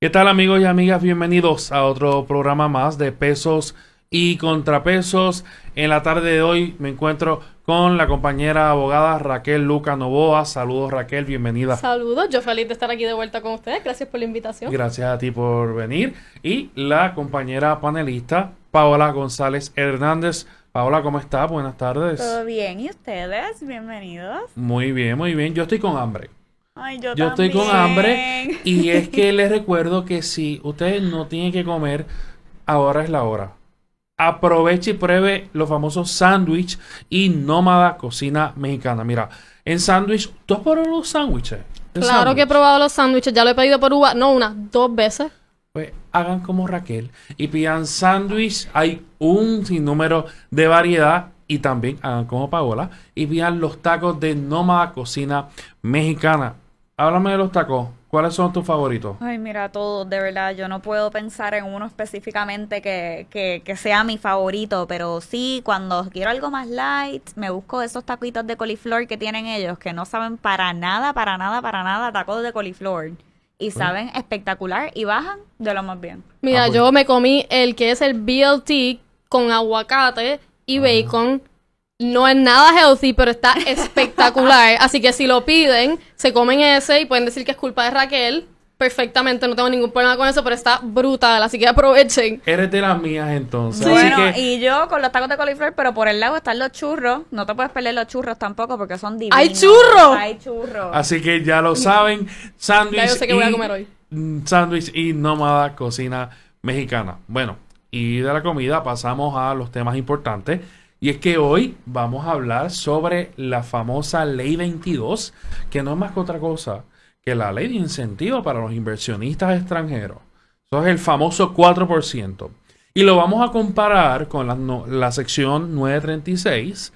¿Qué tal amigos y amigas? Bienvenidos a otro programa más de pesos y contrapesos. En la tarde de hoy me encuentro con la compañera abogada Raquel Luca Novoa. Saludos Raquel, bienvenida. Saludos, yo feliz de estar aquí de vuelta con ustedes. Gracias por la invitación. Gracias a ti por venir. Y la compañera panelista Paola González Hernández. Paola, ¿cómo estás? Buenas tardes. Todo bien, ¿y ustedes? Bienvenidos. Muy bien, muy bien. Yo estoy con hambre. Ay, yo, Yo estoy con hambre y es que les recuerdo que si ustedes no tienen que comer, ahora es la hora. Aproveche y pruebe los famosos sándwich y nómada cocina mexicana. Mira, en sándwich, ¿tú has probado los sándwiches? ¿El Claro que he probado los sándwiches, ya lo he pedido por Uber, no una, dos veces. Pues hagan como Raquel y pidan sándwich. Hay un sinnúmero de variedad. Y también hagan como Paola y pidan los tacos de nómada cocina mexicana. Háblame de los tacos. ¿Cuáles son tus favoritos? Ay, mira, todo, de verdad, yo no puedo pensar en uno específicamente que, que, que sea mi favorito, pero sí, cuando quiero algo más light, me busco esos taquitos de coliflor que tienen ellos, que no saben para nada, para nada, para nada tacos de coliflor. Y saben espectacular y bajan de lo más bien. Mira, Ah, pues. yo me comí el que es el BLT con aguacate y bacon. No es nada healthy, pero está espectacular. Así que si lo piden, se comen ese y pueden decir que es culpa de Raquel. Perfectamente, no tengo ningún problema con eso, pero está brutal. Así que aprovechen. Eres de las mías entonces. Sí. Así Bueno, que y yo con los tacos de coliflor, pero por el lado están los churros. No te puedes perder los churros tampoco porque son divinos. ¡Hay churros! Hay churros. Así que ya lo saben, sándwich Ya yo sé qué voy a comer hoy. mm, Sándwich y nómada cocina mexicana. Bueno, y de la comida pasamos a los temas importantes. Y es que hoy vamos a hablar sobre la famosa Ley 22, que no es más que otra cosa que la ley de incentivo para los inversionistas extranjeros. Eso es el famoso 4%. Y lo vamos a comparar con la, la sección 936,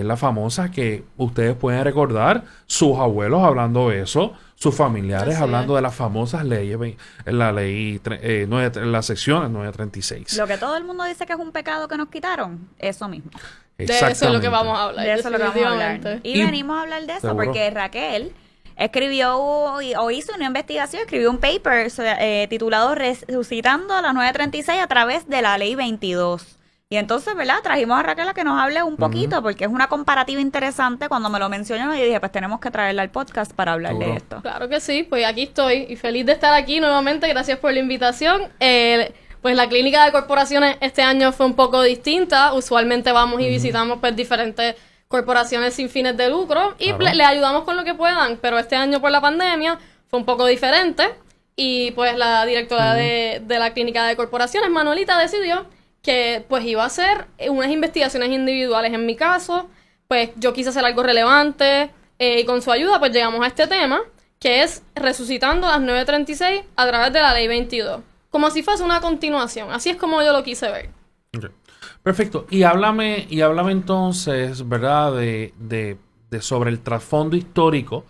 es la famosa que ustedes pueden recordar, sus abuelos hablando de eso, sus familiares Así hablando es. de las famosas leyes, la ley, eh, nueve- la sección 936. Lo que todo el mundo dice que es un pecado que nos quitaron, eso mismo. De eso es lo que vamos a hablar. De eso es lo que vamos a hablar. Y, Y- venimos a hablar de eso Seguro. porque Raquel escribió o hizo una investigación, escribió un paper eh, titulado Resucitando la 936 a través de la ley 22. Y entonces, ¿verdad? Trajimos a Raquel a que nos hable un poquito porque es una comparativa interesante. Cuando me lo mencionó, yo dije, pues tenemos que traerla al podcast para hablar Seguro. de esto. Claro que sí, pues aquí estoy y feliz de estar aquí nuevamente. Gracias por la invitación. Eh, pues la clínica de corporaciones este año fue un poco distinta. Usualmente vamos y visitamos pues diferentes corporaciones sin fines de lucro y Claro. le, le ayudamos con lo que puedan. Pero este año por la pandemia fue un poco diferente y pues la directora de, de la clínica de corporaciones, Manuelita, decidió que pues iba a hacer unas investigaciones individuales en mi caso, pues yo quise hacer algo relevante eh, y con su ayuda pues llegamos a este tema que es resucitando las 936 a través de la ley 22, como si fuese una continuación, así es como yo lo quise ver. Perfecto. Y háblame, y háblame entonces, ¿verdad? De, de- de sobre el trasfondo histórico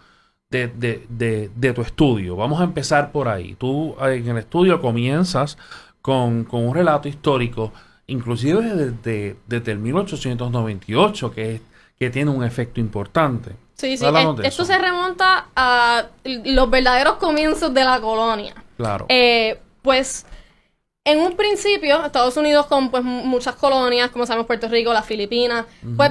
de, de- de- tu estudio. Vamos a empezar por ahí. Tú en el estudio comienzas con, con un relato histórico, inclusive desde, desde el 1898, que, es- que tiene un efecto importante. Sí, sí, es- esto se remonta a los verdaderos comienzos de la colonia. Claro. Eh, pues en un principio, Estados Unidos con pues mu- muchas colonias, como sabemos Puerto Rico, las Filipinas, pues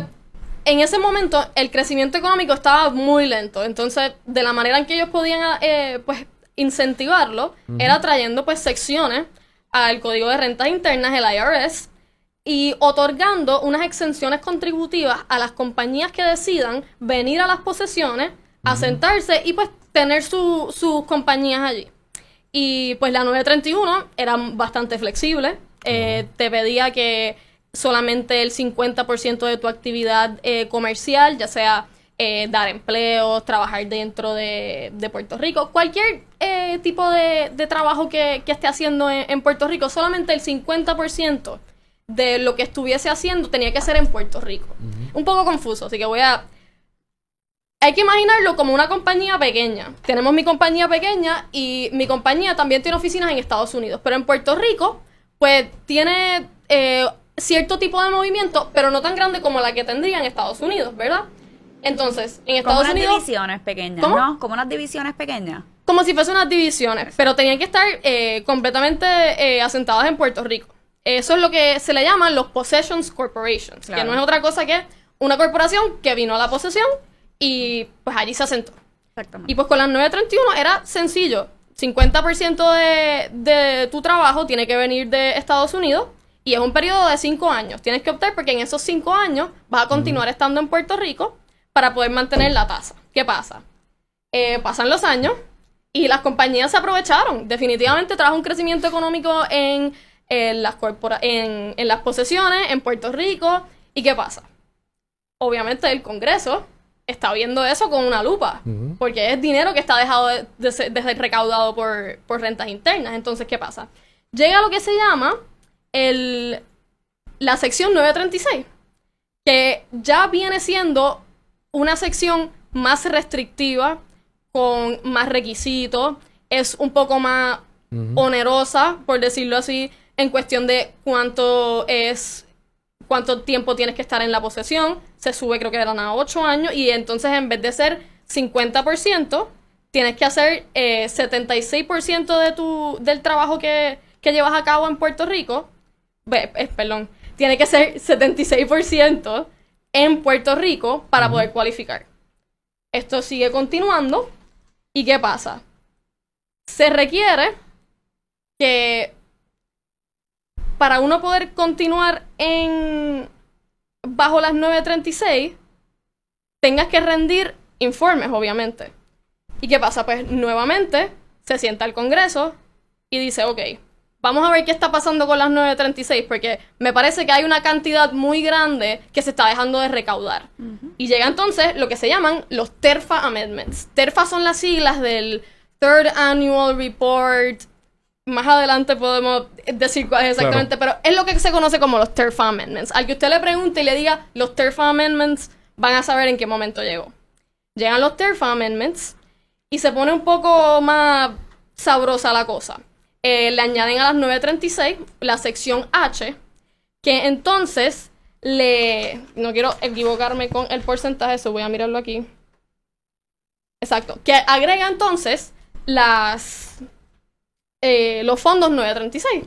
en ese momento el crecimiento económico estaba muy lento. Entonces, de la manera en que ellos podían eh, pues incentivarlo, era trayendo pues secciones al Código de Rentas Internas, el IRS, y otorgando unas exenciones contributivas a las compañías que decidan venir a las posesiones, asentarse y pues tener su- sus compañías allí. Y pues la 931 era bastante flexible. Eh, Te pedía que solamente el 50% de tu actividad eh, comercial, ya sea eh, dar empleos, trabajar dentro de, de Puerto Rico, cualquier eh, tipo de, de trabajo que, que esté haciendo en, en Puerto Rico, solamente el 50% de lo que estuviese haciendo tenía que ser en Puerto Rico. Un poco confuso, así que voy a hay que imaginarlo como una compañía pequeña. Tenemos mi compañía pequeña y mi compañía también tiene oficinas en Estados Unidos. Pero en Puerto Rico, pues tiene eh, cierto tipo de movimiento, pero no tan grande como la que tendría en Estados Unidos, ¿verdad? Entonces, en Como Estados unas Unidos... divisiones pequeñas, ¿Cómo? ¿no? Como unas divisiones pequeñas. como si fuesen unas divisiones, pero tenían que estar eh, completamente eh, asentadas en Puerto Rico. Eso es lo que se le llaman los Possessions Corporations, que no es otra cosa que una corporación que vino a la posesión y pues allí se asentó. Exactamente. Y pues con las 931 era sencillo. 50% de, de tu trabajo tiene que venir de Estados Unidos y es un periodo de 5 años. Tienes que optar porque en esos 5 años vas a continuar estando en Puerto Rico para poder mantener la tasa. ¿Qué pasa? Eh, pasan los años y las compañías se aprovecharon. Definitivamente trajo un crecimiento económico en, en las, corpora- en, en las posesiones, en Puerto Rico. ¿Y qué pasa? Obviamente el Congreso está viendo eso con una lupa, porque es dinero que está dejado de, de ser, de ser recaudado por, por rentas internas. Entonces, ¿qué pasa? Llega lo que se llama el, la sección 936, que ya viene siendo una sección más restrictiva, con más requisitos, es un poco más onerosa, por decirlo así, en cuestión de cuánto es, cuánto tiempo tienes que estar en la posesión. Se sube, creo que eran a 8 años, y entonces en vez de ser 50%, tienes que hacer eh, 76% de tu, del trabajo que, que llevas a cabo en Puerto Rico. Eh, perdón, tiene que ser 76% en Puerto Rico para poder cualificar. Esto sigue continuando. ¿Y qué pasa? Se requiere que para uno poder continuar en bajo las 936 tengas que rendir informes, obviamente. ¿Y qué pasa? Pues nuevamente se sienta el Congreso y dice, ok, vamos a ver qué está pasando con las 936, porque me parece que hay una cantidad muy grande que se está dejando de recaudar. Y llega entonces lo que se llaman los TERFA Amendments. TERFA son las siglas del Third Annual Report. Más adelante podemos decir cuál es exactamente, pero es lo que se conoce como los TERFA Amendments. Al que usted le pregunte y le diga los TERFA Amendments, van a saber en qué momento llegó. Llegan los TERFA Amendments y se pone un poco más sabrosa la cosa. Eh, le añaden a las 936 la sección H, que entonces le... No quiero equivocarme con el porcentaje, eso voy a mirarlo aquí. Exacto. Que agrega entonces las... eh, los fondos 936.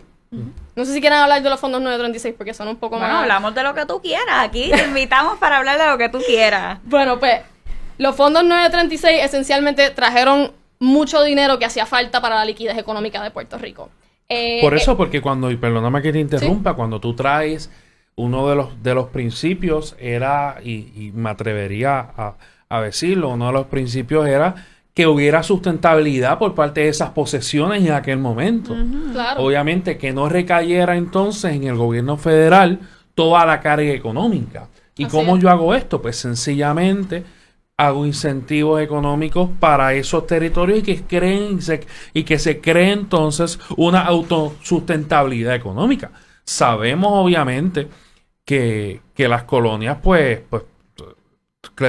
No sé si quieren hablar de los fondos 936 porque son un poco Bueno, más... hablamos de lo que tú quieras. Aquí te invitamos para hablar de lo que tú quieras. Bueno, pues los fondos 936 esencialmente trajeron mucho dinero que hacía falta para la liquidez económica de Puerto Rico. Eh, Por eh, eso, porque cuando, y perdóname que te interrumpa, cuando tú traes uno de los, de los principios era, y, y me atrevería a, a decirlo, uno de los principios era que hubiera sustentabilidad por parte de esas posesiones en aquel momento. claro. Obviamente que no recayera entonces en el gobierno federal toda la carga económica. ¿Y Así cómo es. yo hago esto? Pues sencillamente hago incentivos económicos para esos territorios y que creen y se- y que se cree entonces una autosustentabilidad económica. Sabemos obviamente que, que las colonias pues, pues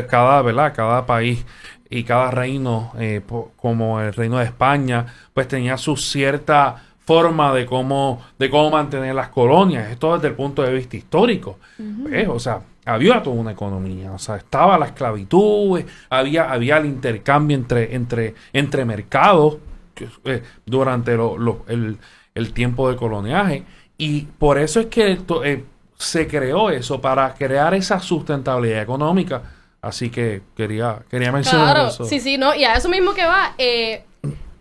cada, ¿verdad? cada país y cada reino, eh, como el reino de España, pues tenía su cierta forma de cómo, de cómo mantener las colonias. Esto desde el punto de vista histórico. Pues, o sea, había toda una economía. O sea, estaba la esclavitud, eh, había, había el intercambio entre, entre, entre mercados eh, durante lo- lo- el, el tiempo de coloniaje. Y por eso es que eh, se creó eso, para crear esa sustentabilidad económica. Así que quería, quería mencionar Claro, eso. sí, sí, no, y a eso mismo que va, eh,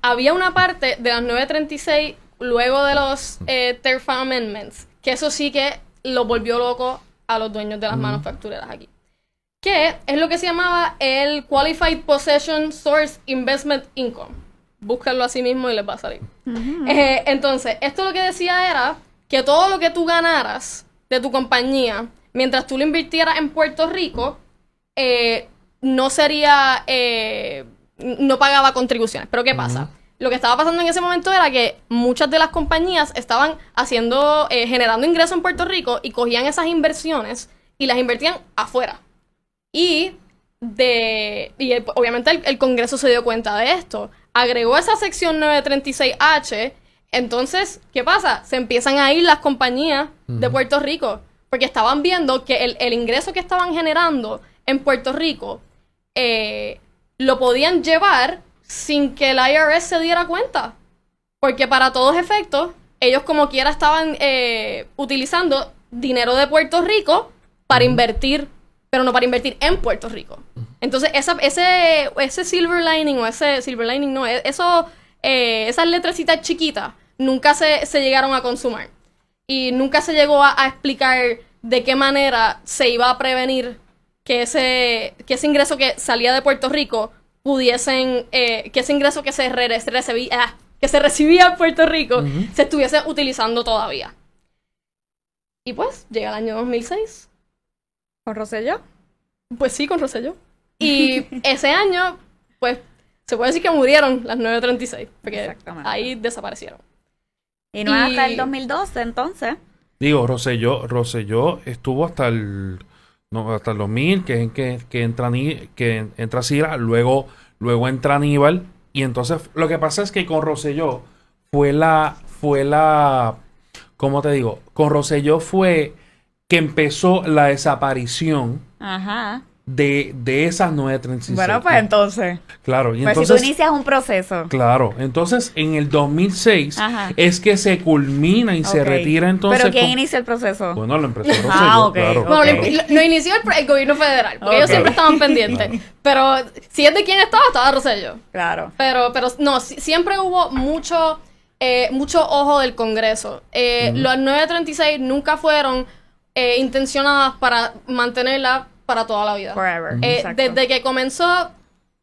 había una parte de las 936, luego de los TERFA Amendments, que eso sí que lo volvió loco a los dueños de las manufactureras aquí. Que es lo que se llamaba el Qualified Possession Source Investment Income. Búsquenlo así mismo y les va a salir. Eh, entonces, esto lo que decía era que todo lo que tú ganaras de tu compañía, mientras tú lo invirtieras en Puerto Rico, eh, no sería, eh, no pagaba contribuciones. Pero ¿qué pasa? Lo que estaba pasando en ese momento era que muchas de las compañías estaban haciendo, eh, generando ingresos en Puerto Rico y cogían esas inversiones y las invertían afuera. Y de y el- obviamente el, el Congreso se dio cuenta de esto. Agregó esa sección 936H. Entonces, ¿qué pasa? Se empiezan a ir las compañías de Puerto Rico. Porque estaban viendo que el, el ingreso que estaban generando en Puerto Rico eh, lo podían llevar sin que el IRS se diera cuenta. Porque para todos efectos, ellos como quiera estaban eh, utilizando dinero de Puerto Rico para invertir, pero no para invertir en Puerto Rico. Entonces, esa, ese, ese silver lining o ese silver lining, no, e- eso, eh, esas letrecitas chiquitas nunca se, se llegaron a consumar. Y nunca se llegó a, a explicar de qué manera se iba a prevenir que ese, que ese ingreso que salía de Puerto Rico pudiesen, eh, que ese ingreso que se, re- se recibía, ah, que se recibía en Puerto Rico se estuviese utilizando todavía. Y pues, llega el año 2006. ¿Con Rosselló? Pues sí, con Rosselló. Y ese año, pues, se puede decir que murieron las 936, porque ahí desaparecieron. Y no es hasta Y- el 2012, entonces. Digo, Rosselló, Rosselló estuvo hasta el no, hasta el 2000, que que, que entra que entra Sira, luego luego entra Aníbal y entonces lo que pasa es que con Rosselló fue la fue la ¿cómo te digo? Con Rosselló fue que empezó la desaparición Ajá. De, de esas 936. Bueno, pues entonces. claro, y Pues si entonces tú inicias un proceso. Claro, entonces en el 2006 Ajá. es que se culmina y se retira entonces ¿Pero quién con- inicia el proceso? Bueno, lo empezó Rosselló, Ah, ok, claro. Bueno, lo, claro. lo- lo inició el, el gobierno federal, porque ellos siempre estaban pendientes. Pero si es de quién estaba, estaba Rosselló. Claro. Pero, pero no, si- siempre hubo mucho, eh, mucho ojo del Congreso. Eh, Los 936 nunca fueron eh, intencionadas para mantenerla para toda la vida. Forever. Eh, desde que comenzó,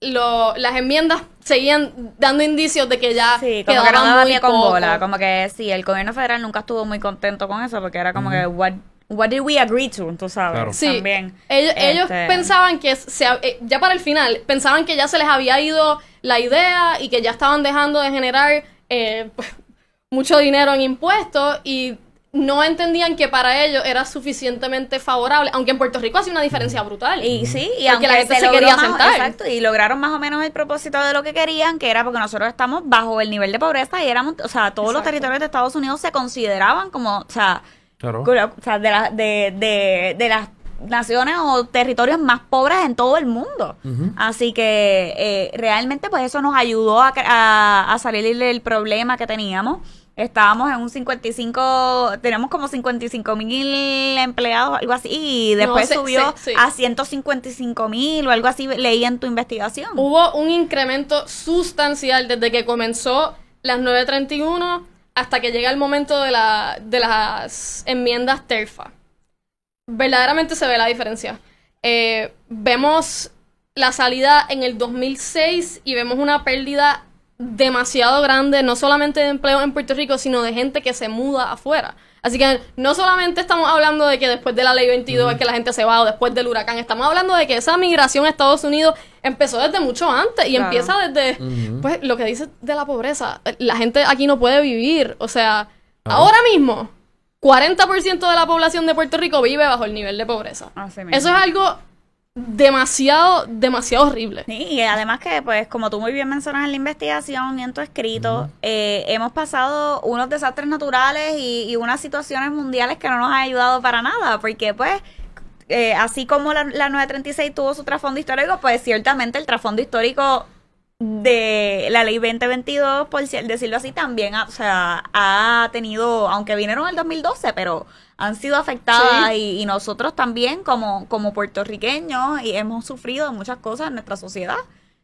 lo- las enmiendas seguían dando indicios de que ya Sí, como que no quedaban daba muy pie con poco. bola. Como que sí, el gobierno federal nunca estuvo muy contento con eso porque era como que, what, what did we agree to? Tú sabes. Claro. Sí, También. ellos, ellos Este, pensaban que se, eh, ya para el final, pensaban que ya se les había ido la idea y que ya estaban dejando de generar eh, mucho dinero en impuestos y no entendían que para ellos era suficientemente favorable, aunque en Puerto Rico hace una diferencia brutal. Y sí, y aunque la gente se quería más- sentar. Exacto, y lograron más o menos el propósito de lo que querían, que era porque nosotros estamos bajo el nivel de pobreza y éramos, o sea, todos los territorios de Estados Unidos se consideraban como, o sea, Claro. o sea, de, la- de, de, de las naciones o territorios más pobres en todo el mundo. Así que eh, realmente pues eso nos ayudó a, a, a salir del problema que teníamos. Estábamos en un 55, tenemos como 55 mil empleados, algo así, y después se- subió se- sí. a 155 mil o algo así, leí en tu investigación. Hubo un incremento sustancial desde que comenzó las 931 hasta que llega el momento de, la, de las enmiendas TERFA. Verdaderamente se ve la diferencia. Eh, vemos la salida en el 2006 y vemos una pérdida demasiado grande, no solamente de empleo en Puerto Rico, sino de gente que se muda afuera. Así que no solamente estamos hablando de que después de la ley 22 es que la gente se va o después del huracán, estamos hablando de que esa migración a Estados Unidos empezó desde mucho antes y Claro. empieza desde, pues, lo que dice de la pobreza. La gente aquí no puede vivir, o sea, ahora mismo, 40% de la población de Puerto Rico vive bajo el nivel de pobreza. Así. Eso es algo demasiado, demasiado horrible. Sí, y además que, pues, como tú muy bien mencionas en la investigación y en tu escrito, eh, hemos pasado unos desastres naturales y, y unas situaciones mundiales que no nos han ayudado para nada, porque, pues, eh, así como la, la 936 tuvo su trasfondo histórico, pues ciertamente el trasfondo histórico de la ley 2022, por decirlo así, también ha, o sea, ha tenido, aunque vinieron en el 2012, pero han sido afectadas Sí. y, y nosotros también como, como puertorriqueños y hemos sufrido muchas cosas en nuestra sociedad.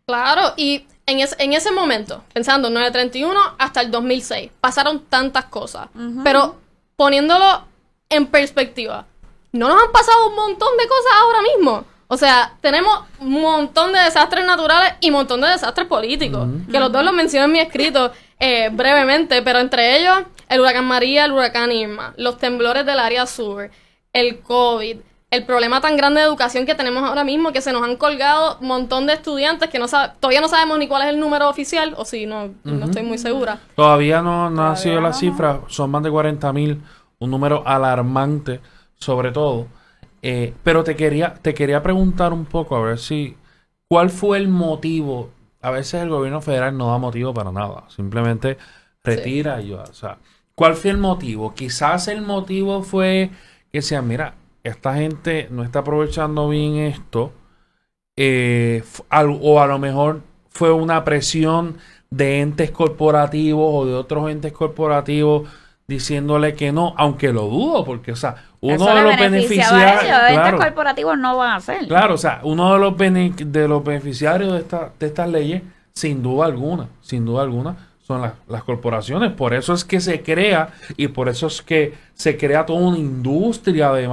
Claro, y en, es- en ese momento, pensando 931 hasta el 2006, pasaron tantas cosas. Pero poniéndolo en perspectiva, no nos han pasado un montón de cosas ahora mismo. O sea, tenemos un montón de desastres naturales y un montón de desastres políticos. Que los dos los menciono en mi escrito eh, brevemente, pero entre ellos el huracán María, el huracán Irma, los temblores del área sur, el COVID, el problema tan grande de educación que tenemos ahora mismo, que se nos han colgado un montón de estudiantes que no sabe- todavía no sabemos ni cuál es el número oficial, o si no, no estoy muy segura. Todavía no, no ha sido la no. cifra, son más de 40 mil, un número alarmante sobre todo. Eh, pero te quería, te quería preguntar un poco, a ver si, ¿cuál fue el motivo? A veces el gobierno federal no da motivo para nada, simplemente retira y ya, o sea, ¿cuál fue el motivo? Quizás el motivo fue que sea, mira, esta gente no está aprovechando bien esto, eh, o a lo mejor fue una presión de entes corporativos o de otros entes corporativos diciéndole que no, aunque lo dudo, porque, o sea, uno Eso de los beneficiarios. ellos. Estos claro, corporativos no van a hacer. claro, o sea, uno de los, bene- de los beneficiarios de, esta, de estas leyes, sin duda alguna, sin duda alguna, son las, las corporaciones. Por eso es que se crea y por eso es que se crea toda una industria de,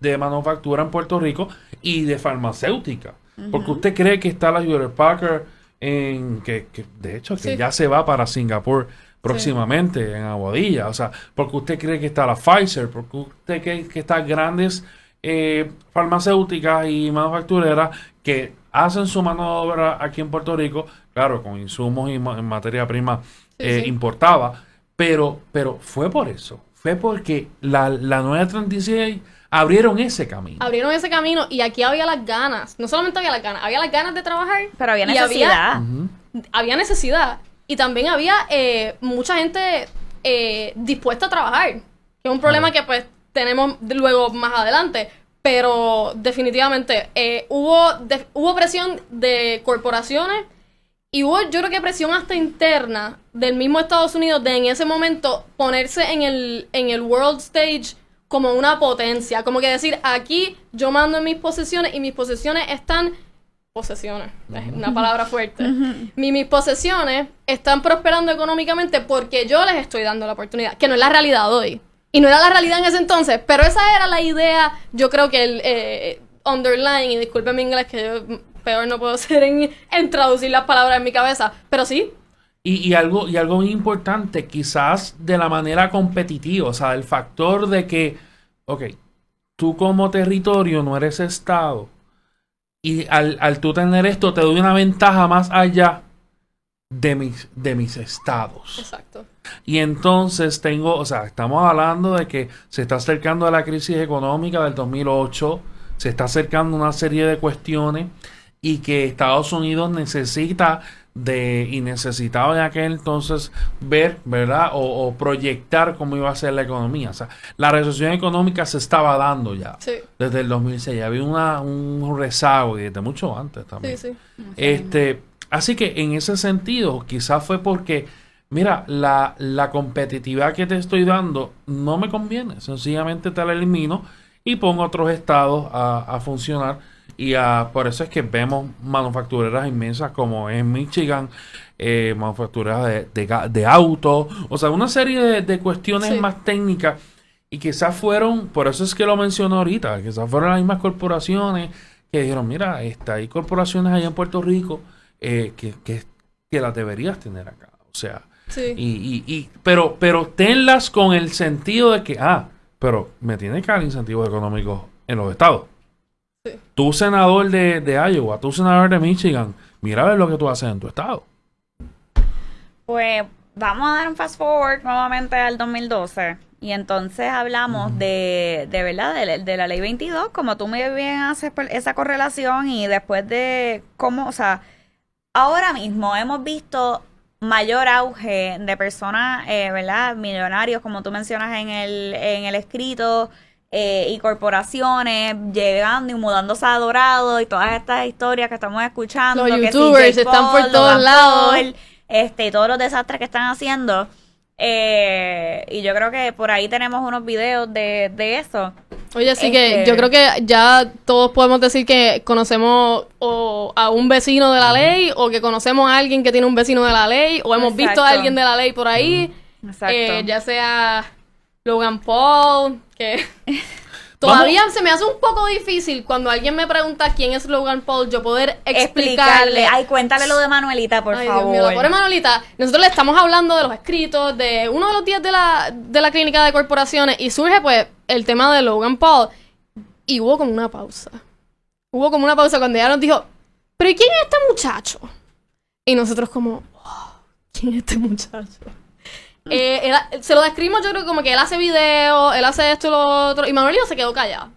de manufactura en Puerto Rico y de farmacéutica. Porque usted cree que está la Hewlett Packard en que, que, de hecho que Sí. ya se va para Singapur próximamente en Aguadilla, o sea, porque usted cree que está la Pfizer, porque usted cree que están grandes eh, farmacéuticas y manufactureras que hacen su mano de obra aquí en Puerto Rico, claro, con insumos y ma- en materia prima Sí, eh, sí. importada, pero, pero fue por eso, fue porque la, la 936 abrieron ese camino. Abrieron ese camino y aquí había las ganas. No solamente había las ganas, había las ganas de trabajar. Pero había necesidad. Había necesidad y también había eh, mucha gente eh, dispuesta a trabajar, que es un problema que pues tenemos luego más adelante, pero definitivamente eh, hubo, de- hubo presión de corporaciones y hubo yo creo que presión hasta interna del mismo Estados Unidos de en ese momento ponerse en el, en el world stage como una potencia, como que decir aquí yo mando en mis posesiones y mis posesiones están posesiones, es una palabra fuerte. Mi- mis posesiones están prosperando económicamente porque yo les estoy dando la oportunidad, que no es la realidad hoy. Y no era la realidad en ese entonces, pero esa era la idea, yo creo que el eh, underlying, y disculpen mi inglés, que yo peor no puedo ser en, en traducir las palabras en mi cabeza, pero sí, Y, y algo, y algo muy importante, quizás de la manera competitiva, o sea, el factor de que, ok, tú como territorio no eres estado, y al, al tú tener esto te doy una ventaja más allá de mis, de mis estados. exacto. Y entonces tengo, o sea, estamos hablando de que se está acercando a la crisis económica del 2008, se está acercando una serie de cuestiones y que Estados Unidos necesita de y necesitaba en aquel entonces ver, ¿verdad? O, o proyectar cómo iba a ser la economía. O sea, la recesión económica se estaba dando ya Sí, desde el 2006. Había una, un rezago y desde mucho antes también. sí, sí. Este, así que en ese sentido, quizás fue porque, mira, la, la competitividad que te estoy dando no me conviene. Sencillamente te la elimino y pongo otros estados a, a funcionar. Y a- por eso es que vemos manufactureras inmensas como en Michigan, eh, manufactureras de, de, de autos, o sea, una serie de, de cuestiones Sí. más técnicas. Y quizás fueron, por eso es que lo menciono ahorita, quizás fueron las mismas corporaciones que dijeron, mira, está, hay corporaciones allá en Puerto Rico eh, que, que, que las deberías tener acá. O sea, Sí. y, y, y- pero, pero tenlas con el sentido de que, ah, pero me tiene que dar incentivos económicos en los estados. Sí. Tú, senador de, de Iowa, tú, senador de Michigan, mira a ver lo que tú haces en tu estado. Pues vamos a dar un fast forward nuevamente al 2012. Y entonces hablamos de, de verdad, de, la- de la ley 22, como tú muy bien haces esa correlación y después de cómo, o sea, ahora mismo hemos visto mayor auge de personas, eh, ¿verdad? Millonarios, como tú mencionas en el, en el escrito, eh, y corporaciones llegando y mudándose a Dorado y todas estas historias que estamos escuchando. Los que si youtubers están por todos lados. Paul, este, y todos los desastres que están haciendo. Eh, y yo creo que por ahí tenemos unos videos de, de eso. Oye, sí que Este- yo creo que ya todos podemos decir que conocemos o a un vecino de la ley o que conocemos a alguien que tiene un vecino de la ley o hemos visto a alguien de la ley por ahí, Exacto. eh, ya sea Logan Paul, que todavía se me hace un poco difícil cuando alguien me pregunta quién es Logan Paul, yo poder explicarle. Ay, cuéntale lo de Manuelita, por Ay, Dios favor. mío, la pobre. Nosotros le estamos hablando de los escritos de uno de los días de la, de la clínica de corporaciones y surge pues el tema de Logan Paul y hubo como una pausa. Hubo como una pausa cuando ella nos dijo, pero ¿y quién es este muchacho? Y nosotros como, "Oh, ¿quién es este muchacho? Eh, él- se lo describimos yo creo como que él hace videos, él hace esto y lo otro y Manuelito se quedó callado.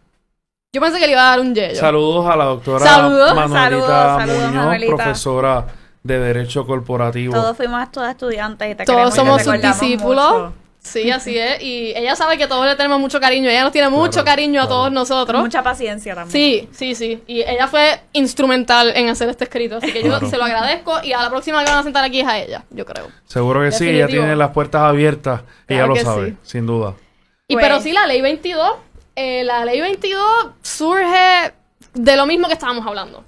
Yo pensé que le iba a dar un yello. Saludos a la doctora Saludos. Manuelita Saludos, saludos, Muñoz, Manuelita. profesora de Derecho Corporativo. Todos fuimos todos estudiantes y te Todos somos sus discípulos. mucho. Sí, así es. Y ella sabe que todos le tenemos mucho cariño. Ella nos tiene mucho Claro, cariño a claro. todos nosotros. Mucha paciencia también. Sí, sí, sí. Y ella fue instrumental en hacer este escrito. Así que yo Claro. se lo agradezco. Y a la próxima que van a sentar aquí es a ella, yo creo. Seguro que sí, ella tiene las puertas abiertas. Ella lo sabe, sí. sin duda. Y Pues- pero sí, la ley 22, eh, la ley 22 surge de lo mismo que estábamos hablando.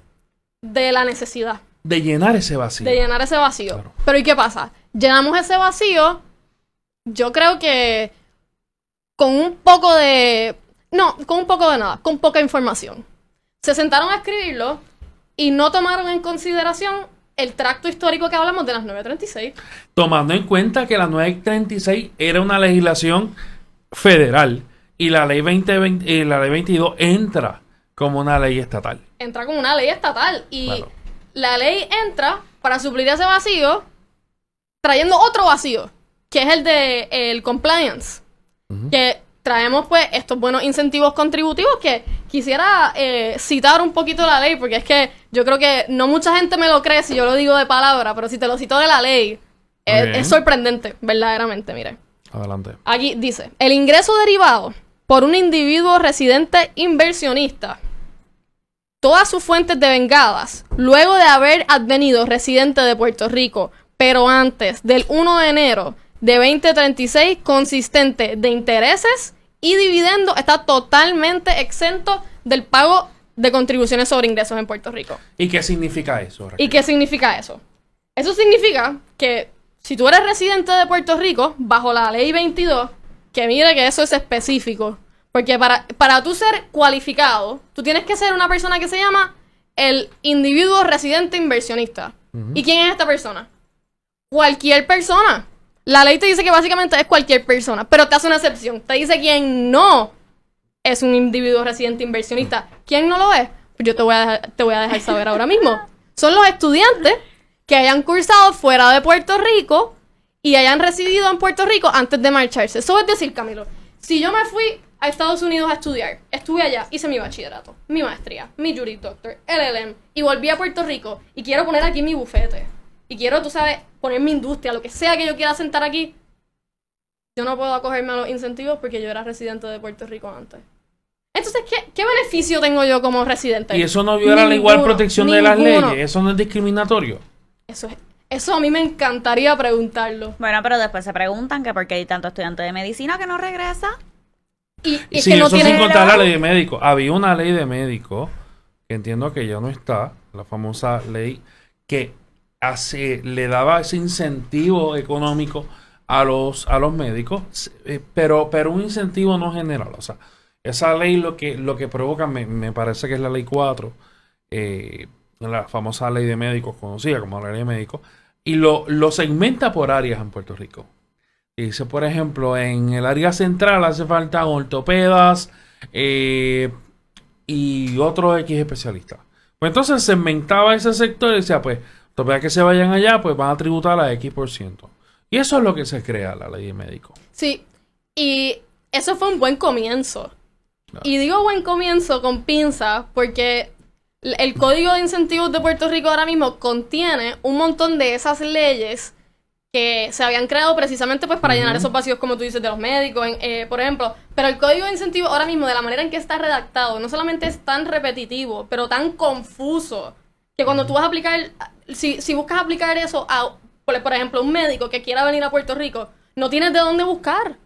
De la necesidad. De llenar ese vacío. de llenar ese vacío. Claro. Pero ¿y qué pasa? Llenamos ese vacío, yo creo que con un poco de... No, con un poco de nada, con poca información. Se sentaron a escribirlo y no tomaron en consideración el tracto histórico que hablamos de las 936. Tomando en cuenta que la 936 era una legislación federal y la ley 2020, eh, la ley 22 entra como una ley estatal. Entra como una ley estatal y Claro. la ley entra para suplir ese vacío trayendo otro vacío, que es el de el compliance. Que traemos pues estos buenos incentivos contributivos que quisiera eh, citar un poquito la ley porque es que yo creo que no mucha gente me lo cree si yo lo digo de palabra, pero si te lo cito de la ley es, es sorprendente, verdaderamente, mire. Adelante. Aquí dice, el ingreso derivado por un individuo residente inversionista, todas sus fuentes devengadas, luego de haber advenido residente de Puerto Rico, pero antes del 1 de enero de 2036, consistente de intereses y dividendos, está totalmente exento del pago de contribuciones sobre ingresos en Puerto Rico. ¿Y qué significa eso? ¿Y qué significa eso? Eso significa que si tú eres residente de Puerto Rico, bajo la ley 22, que mire que eso es específico, porque para, para tú ser cualificado, tú tienes que ser una persona que se llama el individuo residente inversionista. ¿Y quién es esta persona? Cualquier persona. La ley te dice que básicamente es cualquier persona, pero te hace una excepción. Te dice quién no es un individuo residente inversionista. ¿Quién no lo es? Pues yo te voy a dejar, te voy a dejar saber ahora mismo. Son los estudiantes que hayan cursado fuera de Puerto Rico y hayan residido en Puerto Rico antes de marcharse. Eso es decir, Camilo, si yo me fui a Estados Unidos a estudiar, estuve allá, hice mi bachillerato, mi maestría, mi Juris Doctor, LLM, y volví a Puerto Rico y quiero poner aquí mi bufete, y quiero, tú sabes, poner mi industria, lo que sea que yo quiera sentar aquí, yo no puedo acogerme a los incentivos porque yo era residente de Puerto Rico antes. Entonces, ¿qué, qué beneficio tengo yo como residente? Y eso no viola la igual Ninguno, protección de las leyes. Eso no es discriminatorio. Eso, es- eso a mí me encantaría preguntarlo. Bueno, pero después se preguntan que por qué hay tanto estudiante de medicina que no regresa. Y, y es sí, que no eso tiene sin contar la ley de médico. Había una ley de médico que entiendo que ya no está, la famosa ley que hace, le daba ese incentivo económico a los, a los médicos, eh, pero, pero un incentivo no general. O sea, esa ley lo que, lo que provoca, me, me parece que es la ley 4, eh, la famosa ley de médicos, conocida como la ley de médicos, y lo, lo segmenta por áreas en Puerto Rico. Dice, por ejemplo, en el área central hace falta ortopedas eh, y otros X especialistas. Pues entonces segmentaba ese sector y decía, pues, ortopedas que se vayan allá, pues van a tributar a X por ciento. Y eso es lo que se crea la ley de médico. Sí, y eso fue un buen comienzo. Claro. Y digo buen comienzo con pinza porque el Código de Incentivos de Puerto Rico ahora mismo contiene un montón de esas leyes que se habían creado precisamente pues para llenar esos vacíos como tú dices de los médicos, en- eh, por ejemplo. Pero el Código de Incentivos ahora mismo de la manera en que está redactado no solamente es tan repetitivo, pero tan confuso que cuando tú vas a aplicar, si, si buscas aplicar eso a, por, ejemplo, un médico que quiera venir a Puerto Rico, no tienes de dónde buscar.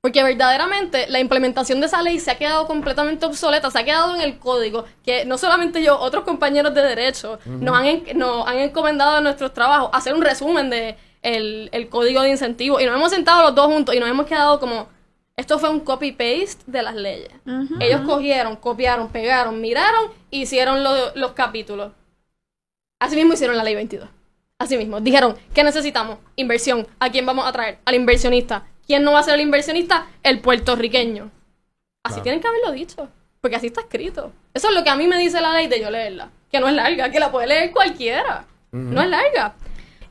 Porque verdaderamente la implementación de esa ley se ha quedado completamente obsoleta, se ha quedado en el código, que no solamente yo, otros compañeros de derecho nos, han, nos han encomendado en nuestros trabajos hacer un resumen de el, el código de incentivos y nos hemos sentado los dos juntos y nos hemos quedado como, esto fue un copy-paste de las leyes. Ellos cogieron, copiaron, pegaron, miraron, e hicieron lo- los capítulos. Así mismo hicieron la ley 22. Así mismo. Dijeron, ¿qué necesitamos? Inversión. ¿A quién vamos a traer? Al inversionista. ¿Quién no va a ser el inversionista? El puertorriqueño. Así Claro. tienen que haberlo dicho. Porque así está escrito. Eso es lo que a mí me dice la ley de yo leerla. Que no es larga, que la puede leer cualquiera. No es larga.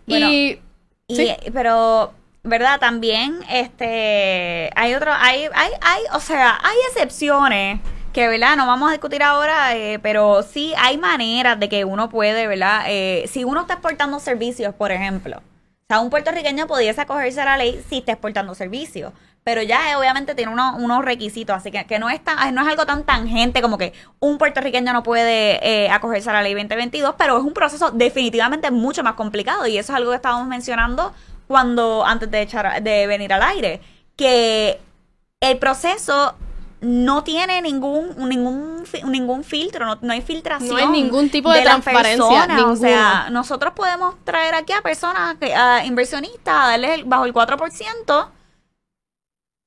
Bueno, y... Y, Sí. pero, ¿verdad? También, este, hay otro, hay, hay, hay, o sea, hay excepciones que, ¿verdad? No vamos a discutir ahora, eh, pero sí hay maneras de que uno puede, ¿verdad? Eh, si uno está exportando servicios, por ejemplo, O sea, un puertorriqueño pudiese acogerse a la ley si está exportando servicios. Pero ya eh, obviamente tiene unos, unos requisitos, así que, que no, es no es algo tan tangente como que un puertorriqueño no puede acogerse a la ley 2022, pero es un proceso definitivamente mucho más complicado y eso es algo que estábamos mencionando cuando antes de echar de venir al aire, que el proceso no tiene ningún ningún ningún filtro, no, no hay filtración. No hay ningún tipo de transparencia, O sea, nosotros podemos traer aquí a personas, que- a inversionistas, a darles el- bajo el 4%,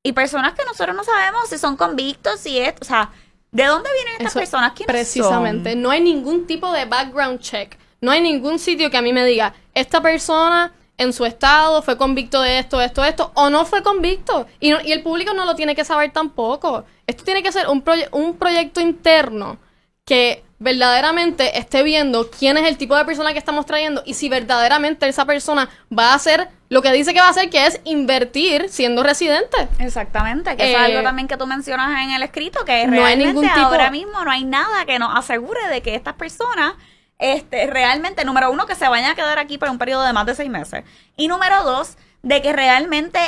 y personas que nosotros no sabemos si son convictos, si es, o sea, ¿de dónde vienen estas Eso, personas? ¿Quiénes Precisamente. son? No hay ningún tipo de background check. No hay ningún sitio que a mí me diga, esta persona en su estado fue convicto de esto, esto, esto, o no fue convicto. Y, no- y el público no lo tiene que saber tampoco. Esto tiene que ser un, proye- un proyecto interno que verdaderamente esté viendo quién es el tipo de persona que estamos trayendo y si verdaderamente esa persona va a hacer lo que dice que va a hacer, que es invertir siendo residente. Exactamente, que Eh, es algo también que tú mencionas en el escrito, que no hay realmente ningún tipo- ahora mismo no hay nada que nos asegure de que estas personas este, realmente, número uno, que se vayan a quedar aquí por un periodo de más de seis meses. Y número dos, de que realmente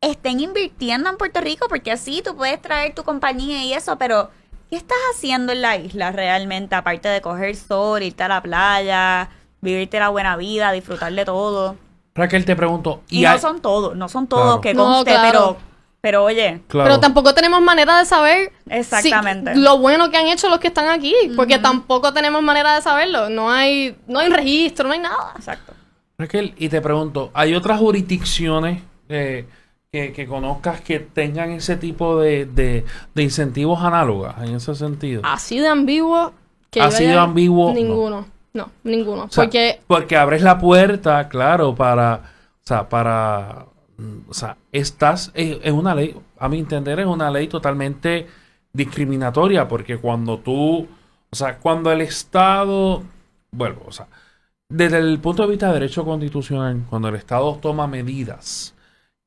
estén invirtiendo en Puerto Rico, porque sí, tú puedes traer tu compañía y eso, pero ¿qué estás haciendo en la isla realmente? Aparte de coger sol, irte a la playa, vivirte la buena vida, disfrutar de todo. Raquel, te pregunto. Y, hay- no son todos, no son todos Claro. que No, conste, claro. pero, pero oye, Claro. Pero tampoco tenemos manera de saber Exactamente. si- lo bueno que han hecho los que están aquí, porque tampoco tenemos manera de saberlo. No hay, no hay registro, no hay nada. exacto. Raquel, y te pregunto, ¿hay otras jurisdicciones eh, que, que conozcas que tengan ese tipo de, de- de incentivos análogas en ese sentido? Así de ambiguo que de haya- ambiguo, no. Ninguno. No, ninguno. O sea, porque porque abres la puerta, claro, para, o sea, para, o sea, estás en, una ley, a mi entender es una ley totalmente discriminatoria, porque cuando tú, o sea, cuando el Estado, vuelvo, o sea, desde el punto de vista de derecho constitucional, cuando el Estado toma medidas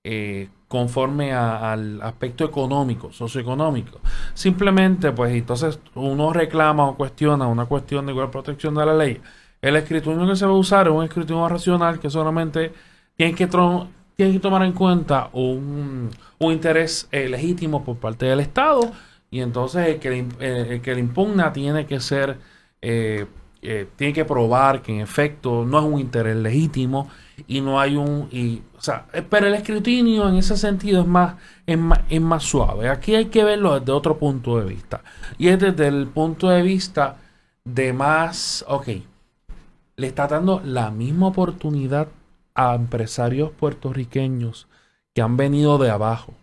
eh, conforme a- al aspecto económico, socioeconómico, simplemente, pues entonces uno reclama o cuestiona una cuestión de igual protección de la ley. El escritorio que se va a usar es un escritorio racional que solamente tiene que, tiene que tomar en cuenta un, un interés eh, legítimo por parte del Estado y entonces el que, le eh, el que le impugna tiene que ser, eh, tiene que probar que en efecto no es un interés legítimo y no hay un... Y, o sea, pero el escrutinio en ese sentido es más, es más, es más suave. Aquí hay que verlo desde otro punto de vista. Y es desde el punto de vista de más, ok, le está dando la misma oportunidad a empresarios puertorriqueños que han venido de abajo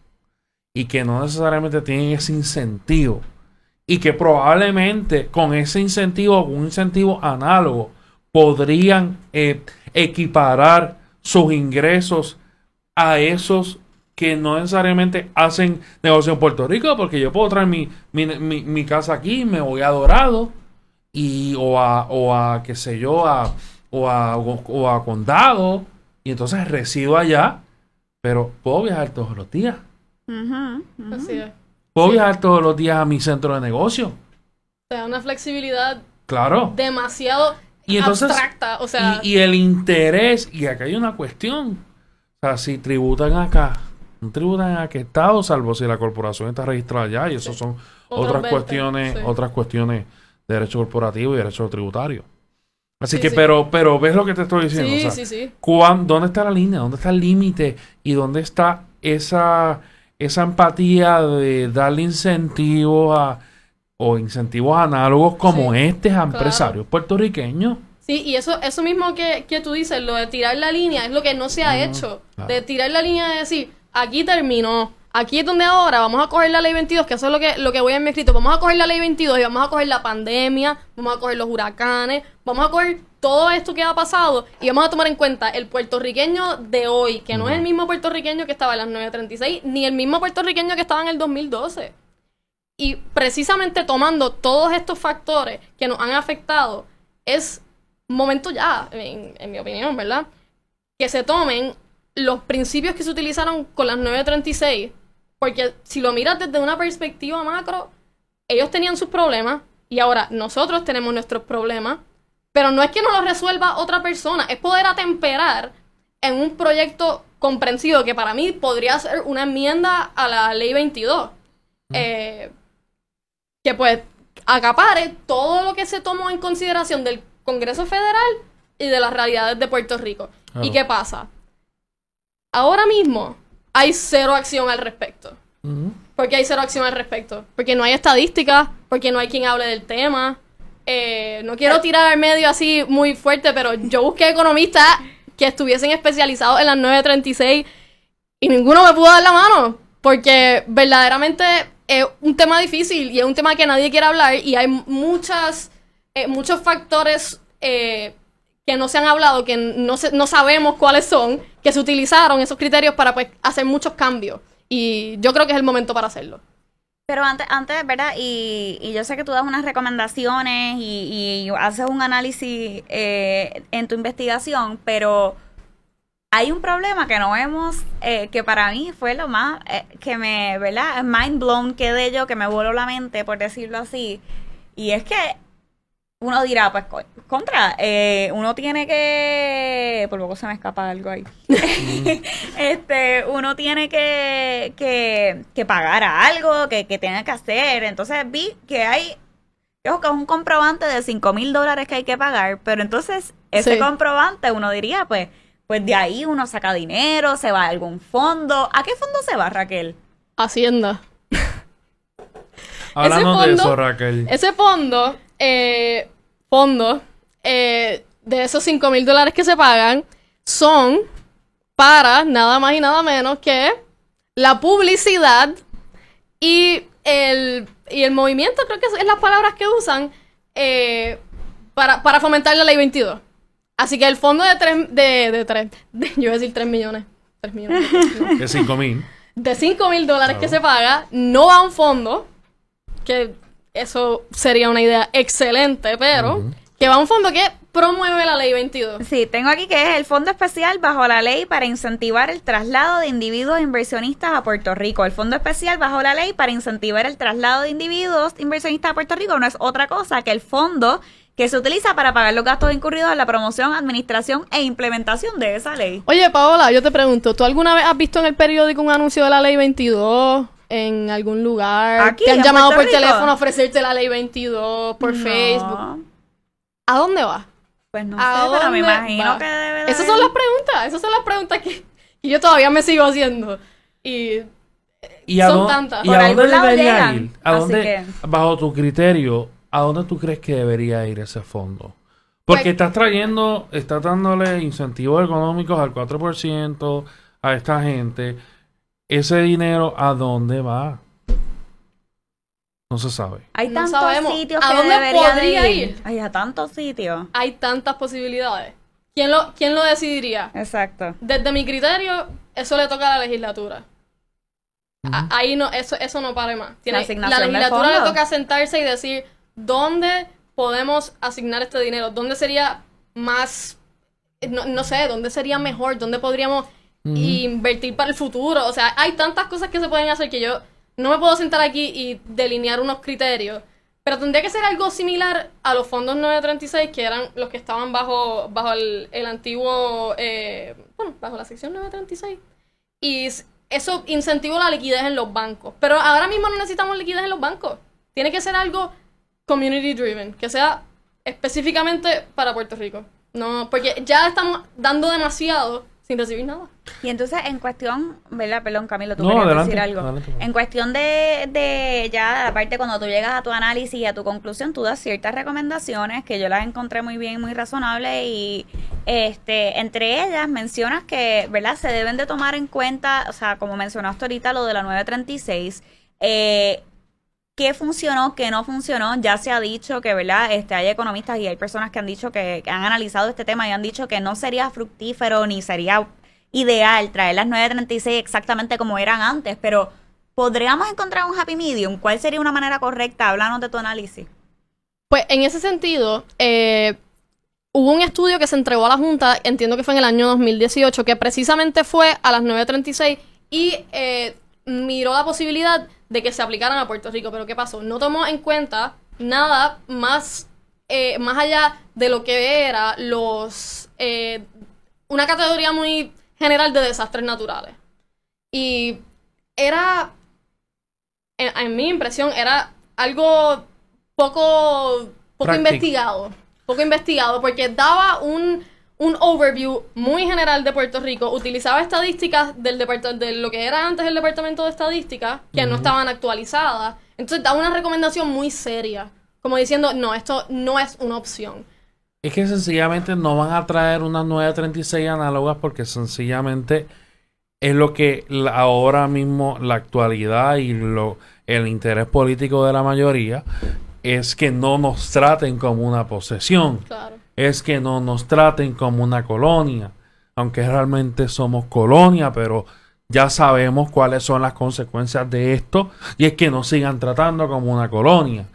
y que no necesariamente tienen ese incentivo y que probablemente con ese incentivo o un incentivo análogo podrían eh, equiparar sus ingresos a esos que no necesariamente hacen negocio en Puerto Rico, porque yo puedo traer mi, mi, mi- casa aquí, me voy a Dorado y o a, o a qué sé yo, a, o, a, o a Condado, y entonces resido allá, pero puedo viajar todos los días. Así es. Puedo viajar todos los días a mi centro de negocio. Te da una flexibilidad Claro. demasiado Y entonces- abstracta. O sea, y, y el interés, y acá hay una cuestión. O sea, si tributan acá, no tributan en aquel estado, salvo si la corporación está registrada allá, y eso Sí. son otras 20, cuestiones, sí. otras cuestiones de derecho corporativo y derecho tributario. Así Sí, que, sí. pero, pero ves lo que te estoy diciendo. sí, o sea, sí, sí. cuán- ¿Dónde está la línea? ¿Dónde está el límite? ¿Y dónde está esa, esa empatía de darle incentivos a, o incentivos análogos como Sí, este a claro. empresarios puertorriqueños? Sí, y eso, eso mismo que, que tú dices, lo de tirar la línea, es lo que no se ha hecho. claro. De tirar la línea de decir, aquí terminó, aquí es donde ahora vamos a coger la ley 22, que eso es lo que, lo que voy en mi escrito, vamos a coger la ley 22 y vamos a coger la pandemia, vamos a coger los huracanes, vamos a coger todo esto que ha pasado y vamos a tomar en cuenta el puertorriqueño de hoy, que no es el mismo puertorriqueño que estaba en las 936, ni el mismo puertorriqueño que estaba en el 2012. Y precisamente tomando todos estos factores que nos han afectado, es momento ya, en, en mi opinión, ¿verdad? Que se tomen los principios que se utilizaron con las 936, porque si lo miras desde una perspectiva macro, ellos tenían sus problemas y ahora nosotros tenemos nuestros problemas, pero no es que nos los resuelva otra persona, es poder atemperar en un proyecto comprensivo que para mí podría ser una enmienda a la ley 22. Eh, que pues acapare todo lo que se tomó en consideración del Congreso Federal y de las realidades de Puerto Rico. ¿Y qué pasa? Ahora mismo hay cero acción al respecto. Ujú. ¿Por qué hay cero acción al respecto? Porque no hay estadísticas, porque no hay quien hable del tema. Eh, no quiero tirar al medio así muy fuerte, pero yo busqué economistas que estuviesen especializados en las 936 y ninguno me pudo dar la mano. Porque verdaderamente es un tema difícil y es un tema que nadie quiere hablar y hay muchas, eh, muchos factores eh, que no se han hablado, que no, se- no sabemos cuáles son, que se utilizaron esos criterios para pues, hacer muchos cambios. Y yo creo que es el momento para hacerlo. Pero antes, antes ¿verdad? Y, yo sé que tú das unas recomendaciones y, y haces un análisis eh, en tu investigación, pero hay un problema que no vemos, eh, que para mí fue lo más, eh, que me, ¿verdad? Mind blown quedé yo, que me voló la mente, por decirlo así. Y es que uno dirá, pues, co- contra, eh, uno tiene que... Por poco se me escapa algo ahí. este, uno tiene que, que, que pagar a algo, que, que tiene que hacer. Entonces vi que hay, creo que es un comprobante de 5 mil dólares que hay que pagar, pero entonces ese Sí. comprobante uno diría, pues, pues de ahí uno saca dinero, se va a algún fondo. ¿A qué fondo se va, Raquel? Hacienda. Hablando de fondo- eso, Raquel. Ese fondo, eh, fondo, eh, de esos 5 mil dólares que se pagan, son para nada más y nada menos que la publicidad y el, y el movimiento, creo que es las palabras que usan, eh, para, para fomentar la ley 22. Así que el fondo de 3, de, de tres- de- yo iba a decir 3 millones, 3 millones, no. De 5 mil. de 5 mil dólares que se paga, no va a un fondo, que eso sería una idea excelente, pero que va a un fondo que promueve la ley 22. Sí, tengo aquí que es el Fondo Especial bajo la ley para incentivar el traslado de individuos inversionistas a Puerto Rico. El Fondo Especial bajo la ley para incentivar el traslado de individuos inversionistas a Puerto Rico no es otra cosa que el fondo que se utiliza para pagar los gastos incurridos en la promoción, administración e implementación de esa ley. Oye, Paola, yo te pregunto, ¿tú alguna vez has visto en el periódico un anuncio de la ley 22 en algún lugar? Aquí, ¿Te han llamado por Rico. teléfono a ofrecerte la ley 22 por No, Facebook? ¿A dónde vas? Pues no ¿A sé, pero me imagino va? que debe de Esas son las preguntas, esas son las preguntas que, que yo todavía me sigo haciendo. Y ¿Y a Son dónde- tantas. ¿Y Por a dónde algún lado debería llegan, ir? ¿A dónde, que- bajo tu criterio, a dónde tú crees que debería ir ese fondo? Porque Pues- estás trayendo, estás dándole incentivos económicos al 4% a esta gente. Ese dinero, ¿a dónde va? No se sabe. Hay No tantos sabemos. sitios ¿A que dónde debería de podría ir. ir? Ay, a tantos sitios. hay tantas posibilidades. ¿Quién lo, quién lo decidiría? Exacto. Desde mi criterio, eso le toca a la legislatura. A- ahí no, eso, eso no pare más. Tiene- La la legislatura le toca sentarse y decir dónde podemos asignar este dinero, dónde sería más, no, no sé, dónde sería mejor, dónde podríamos invertir para el futuro. O sea, hay tantas cosas que se pueden hacer que yo no me puedo sentar aquí y delinear unos criterios. Pero tendría que ser algo similar a los fondos 936, que eran los que estaban bajo, bajo el, el antiguo, eh, bueno, bajo la sección 936. Y eso incentivó la liquidez en los bancos. Pero ahora mismo no necesitamos liquidez en los bancos. Tiene que ser algo community driven, que sea específicamente para Puerto Rico. No, porque ya estamos dando demasiado sin recibir nada. Y entonces, en cuestión, ¿verdad? Perdón, Camilo, tú No, querías adelante, decir algo. adelante. En cuestión de, de, ya, aparte, cuando tú llegas a tu análisis y a tu conclusión, tú das ciertas recomendaciones que yo las encontré muy bien, muy razonables y, este, entre ellas mencionas que, ¿verdad? Se deben de tomar en cuenta, o sea, como mencionaste ahorita, lo de la 936, eh, qué funcionó, qué no funcionó. Ya se ha dicho que, ¿verdad? Este, hay economistas y hay personas que han dicho que, han analizado este tema y han dicho que no sería fructífero ni sería ideal traer las 936 exactamente como eran antes, pero ¿podríamos encontrar un happy medium? ¿Cuál sería una manera correcta? Háblanos de tu análisis. Pues en ese sentido, eh, hubo un estudio que se entregó a la Junta, entiendo que fue en el año 2018, que precisamente fue a las 9.36 y eh, miró la posibilidad de que se aplicaran a Puerto Rico. Pero ¿qué pasó? No tomó en cuenta nada más, eh, más allá de lo que era los... eh, una categoría muy general de desastres naturales. Y era, en, en mi impresión, era algo poco, poco investigado. Poco investigado, porque daba un, un overview muy general de Puerto Rico, utilizaba estadísticas del de lo que era antes el Departamento de Estadística, que no estaban actualizadas. Entonces daba una recomendación muy seria, como diciendo, no, esto no es una opción. Es que sencillamente no van a traer unas 936 análogas porque sencillamente es lo que la- ahora mismo la actualidad y lo, el interés político de la mayoría es que no nos traten como una posesión, Claro. Es que no nos traten como una colonia, aunque realmente somos colonia, pero ya sabemos cuáles son las consecuencias de esto y es que nos sigan tratando como una colonia.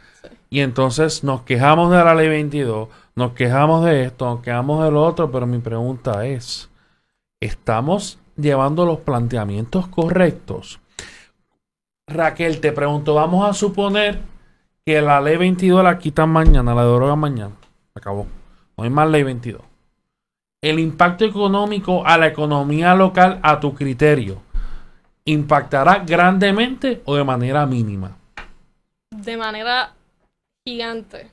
Y entonces nos quejamos de la ley 22, nos quejamos de esto, nos quejamos de lo otro, pero mi pregunta es, ¿estamos llevando los planteamientos correctos? Raquel, te pregunto, vamos a suponer que la ley 22 la quitan mañana, la derogan mañana. Acabó. No hay más ley 22. El impacto económico a la economía local a tu criterio, ¿impactará grandemente o de manera mínima? de manera gigante.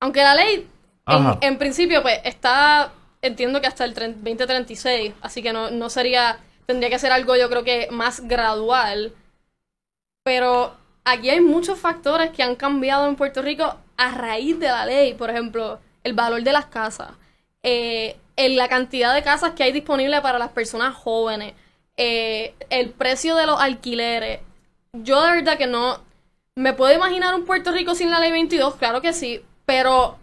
Aunque la ley, en, en principio, pues está, entiendo que hasta el 30 2036, así que no, no sería, tendría que ser algo yo creo que más gradual. Pero aquí hay muchos factores que han cambiado en Puerto Rico a raíz de la ley. Por ejemplo, el valor de las casas, eh, en la cantidad de casas que hay disponible para las personas jóvenes, eh, el precio de los alquileres. Yo de verdad que no, ¿Me puedo imaginar un Puerto Rico sin la ley 22? Claro que sí, pero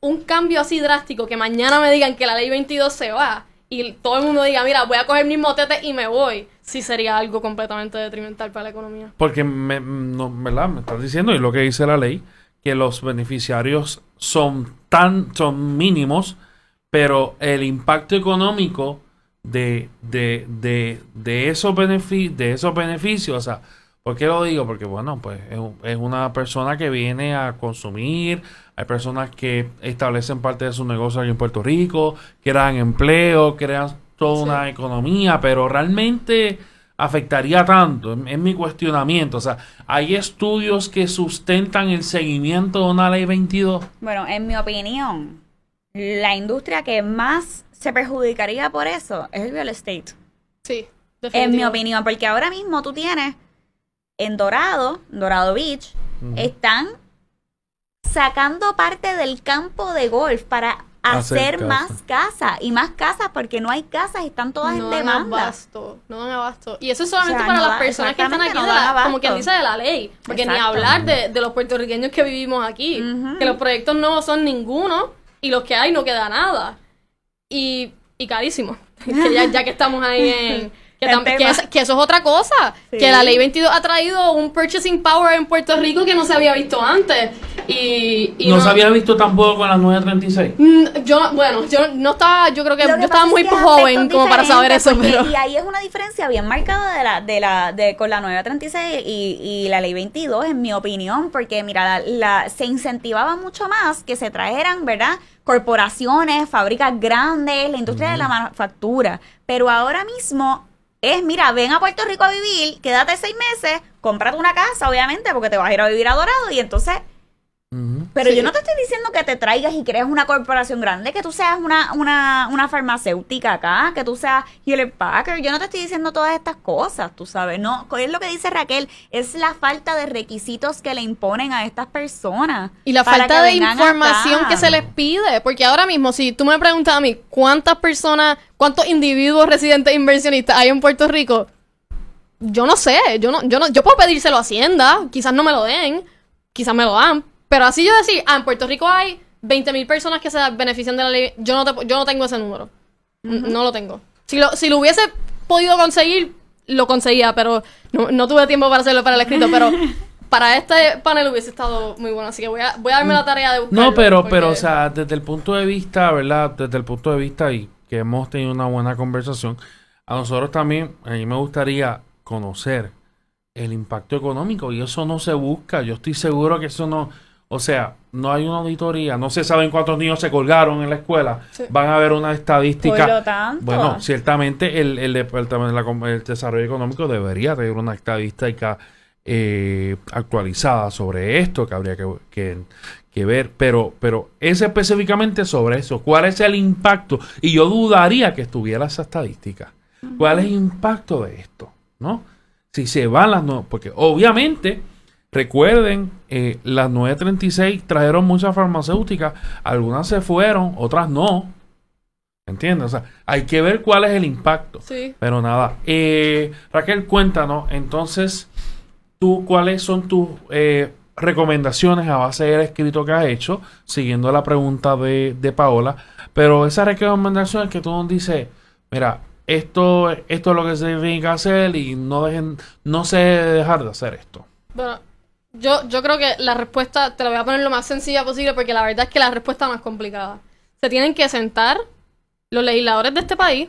un cambio así drástico, que mañana me digan que la ley 22 se va y todo el mundo diga, mira, voy a coger mis motetes y me voy, sí sería algo completamente detrimental para la economía. Porque, me, ¿verdad? Me estás diciendo, y lo que dice la ley, que los beneficiarios son tan, son mínimos, pero el impacto económico de, de, de, de esos, benefi- de esos beneficios, o sea, ¿por qué lo digo? Porque, bueno, pues es, es una persona que viene a consumir, hay personas que establecen parte de su negocio aquí en Puerto Rico, crean empleo, crean toda Sí. una economía, pero realmente afectaría tanto, es, es mi cuestionamiento. O sea, hay estudios que sustentan el seguimiento de una ley 22. Bueno, en mi opinión, la industria que más se perjudicaría por eso es el real estate. Sí, En mi opinión, porque ahora mismo tú tienes en Dorado, Dorado Beach, están sacando parte del campo de golf para Hacer hacer, casa. más casas y más casas porque no hay casas, están todas no en dan demanda. abasto, no dan abasto. Y eso es solamente O sea, para no las personas que están aquí, de no dan la- como quien dice de la ley. Porque ni hablar de, de los puertorriqueños que vivimos aquí. Que los proyectos nuevos son ninguno y los que hay no queda nada. Y, y carísimo. que ya, ya que estamos ahí en... Que, El tam- que tema. es- que eso es otra cosa. Sí. Que la ley 22 ha traído un purchasing power en Puerto Rico que no se había visto antes. Y, y no se había visto tampoco con las 936. Mm, Yo, bueno, yo no estaba, yo creo que, Lo yo que estaba muy es joven como para saber eso, pero... Y ahí es una diferencia bien marcada de la, de la, de con la 936 y, y la ley 22, en mi opinión, porque mira, la, la- se incentivaba mucho más que se trajeran, ¿verdad? Corporaciones, fábricas grandes, la industria de la manufactura. Pero ahora mismo es, mira, ven a Puerto Rico a vivir, quédate seis meses, cómprate una casa, obviamente, porque te vas a ir a vivir a Dorado y entonces Pero Sí. yo no te estoy diciendo que te traigas y crees una corporación grande, que tú seas una, una, una farmacéutica acá, que tú seas Hewlett Packard. Yo no te estoy diciendo todas estas cosas, tú sabes. No, es lo que dice Raquel, es la falta de requisitos que le imponen a estas personas. Y la falta de información acá. que se les pide, porque ahora mismo, si tú me preguntas a mí cuántas personas, cuántos individuos residentes e inversionistas hay en Puerto Rico, yo no sé, yo no, yo no, yo puedo pedírselo a Hacienda, quizás no me lo den, quizás me lo dan, pero así yo decir, ah, en Puerto Rico hay 20.000 personas que se benefician de la ley, yo no, te- yo no tengo ese número, no lo tengo. Si lo, si lo hubiese podido conseguir, lo conseguía, pero no, no tuve tiempo para hacerlo para el escrito, pero para este panel hubiese estado muy bueno, así que voy a, voy a darme la tarea de buscarlo. No, pero, porque- pero, o sea, desde el punto de vista, ¿verdad? Desde el punto de vista y que hemos tenido una buena conversación, a nosotros también, a mí me gustaría conocer el impacto económico y eso no se busca. Yo estoy seguro que eso no, O sea, no hay una auditoría, no se saben cuántos niños se colgaron en la escuela. Sí. Van a haber una estadística. Por lo tanto. Bueno, ciertamente el, el desarrollo económico debería tener una estadística eh, actualizada sobre esto que habría que, que- que ver, pero, pero es específicamente sobre eso. ¿Cuál es el impacto? Y yo dudaría que estuviera esa estadística. ¿Cuál es el impacto de esto? ¿No? Si se van las no, porque obviamente recuerden eh, las 936 trajeron muchas farmacéuticas, algunas se fueron, otras no. ¿Entiendes? O sea, hay que ver cuál es el impacto. Sí. Pero nada, eh, Raquel, cuéntanos entonces, tú cuáles son tus eh, recomendaciones a base del escrito que has hecho, siguiendo la pregunta de, de Paola, pero esas recomendaciones que tú nos dices, mira, esto, esto es lo que se tiene que hacer y no dejen, no se debe dejar de hacer esto. Bueno, yo, yo creo que la respuesta te la voy a poner lo más sencilla posible porque la verdad es que la respuesta es más complicada. Se tienen que sentar los legisladores de este país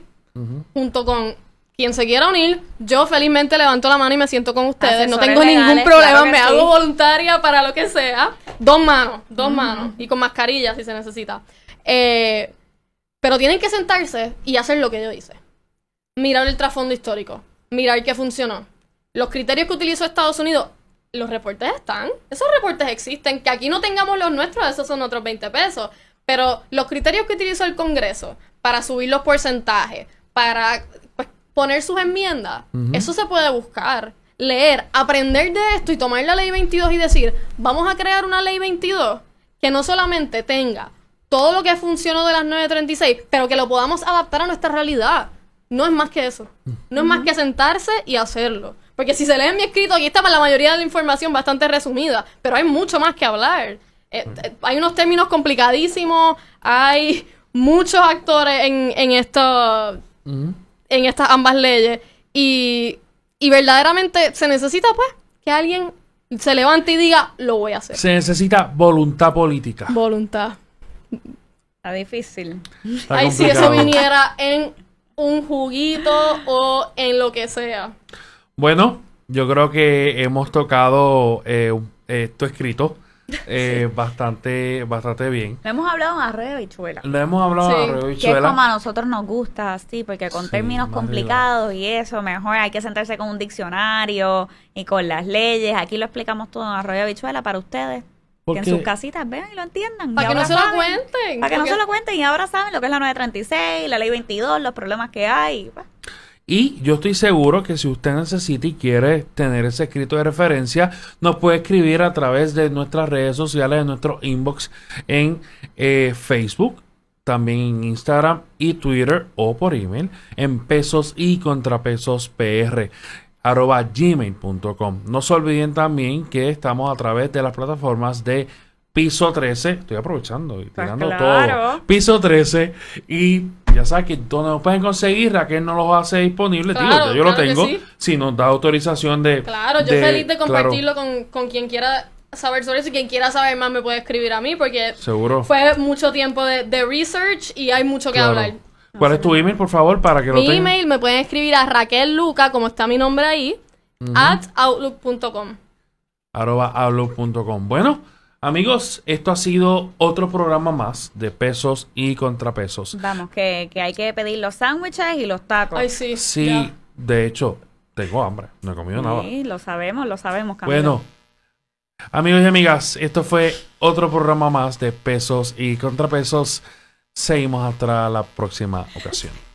junto con quien se quiera unir. Yo felizmente levanto la mano y me siento con ustedes. no tengo ningún problema, claro me sí. hago voluntaria para lo que sea. Dos manos, dos manos. Y con mascarilla si se necesita. Eh, pero tienen que sentarse y hacer lo que yo hice. Mirar el trasfondo histórico. Mirar qué funcionó. Los criterios que utilizó Estados Unidos, los reportes están. Esos reportes existen. Que aquí no tengamos los nuestros, esos son otros 20 pesos. Pero los criterios que utilizó el Congreso para subir los porcentajes, para pues, poner sus enmiendas, eso se puede buscar. Leer, aprender de esto y tomar la ley 22 y decir, vamos a crear una ley 22 que no solamente tenga todo lo que funcionó de las 936, pero que lo podamos adaptar a nuestra realidad. No es más que eso. No es más que sentarse y hacerlo. Porque si se lee mi escrito, aquí está la mayoría de la información bastante resumida, pero hay mucho más que hablar. Eh, eh, hay unos términos complicadísimos, hay muchos actores en, en esto, en estas ambas leyes y, y verdaderamente se necesita pues que alguien se levante y diga lo voy a hacer. Se necesita voluntad política. Voluntad. Está difícil. Está Ay, si eso viniera en un juguito o en lo que sea. Bueno, yo creo que hemos tocado eh, esto escrito eh, bastante, bastante bien. Lo hemos hablado en Arroyo de Bichuela. Lo hemos hablado Sí. a Arroyo Que es Bichuela. como a nosotros nos gusta, así, porque con Sí, términos complicados y eso, mejor hay que sentarse con un diccionario y con las leyes. Aquí lo explicamos todo en Arroyo Bichuela para ustedes. Que en sus casitas vean y lo entiendan. Para Y que no se lo cuenten. Para que no se lo cuenten y ahora saben lo que es la 936, la ley 22, los problemas que hay. pues. Y yo estoy seguro que si usted necesita y quiere tener ese escrito de referencia, nos puede escribir a través de nuestras redes sociales, de nuestro inbox en eh, Facebook, también en Instagram y Twitter o por email en pesos y contrapesos pr arroba gmail.com. No se olviden también que estamos a través de las plataformas de Piso 13. Estoy aprovechando y Pues tirando claro. todo. Piso 13 y ya sabes que donde nos pueden conseguir, Raquel no los hace disponibles. Digo, Claro, yo lo claro tengo. sí. Si nos da autorización de. Claro, yo de- feliz de compartirlo con, con quien quiera saber sobre eso y quien quiera saber más me puede escribir a mí porque seguro. fue mucho tiempo de, de research y hay mucho que hablar. ¿Cuál es tu email, por favor, para que lo Mi tengan? email me pueden escribir a Raquel Luca, como está mi nombre ahí, at outlook.com. arroba outlook.com. Bueno, amigos, esto ha sido otro programa más de pesos y contrapesos. Vamos, que, que hay que pedir los sándwiches y los tacos. Ay, sí. Sí, ya. de hecho, tengo hambre, no he comido nada. Sí, lo sabemos, lo sabemos. Camilo. Bueno, amigos y amigas, esto fue otro programa más de pesos y contrapesos. Seguimos hasta la próxima ocasión.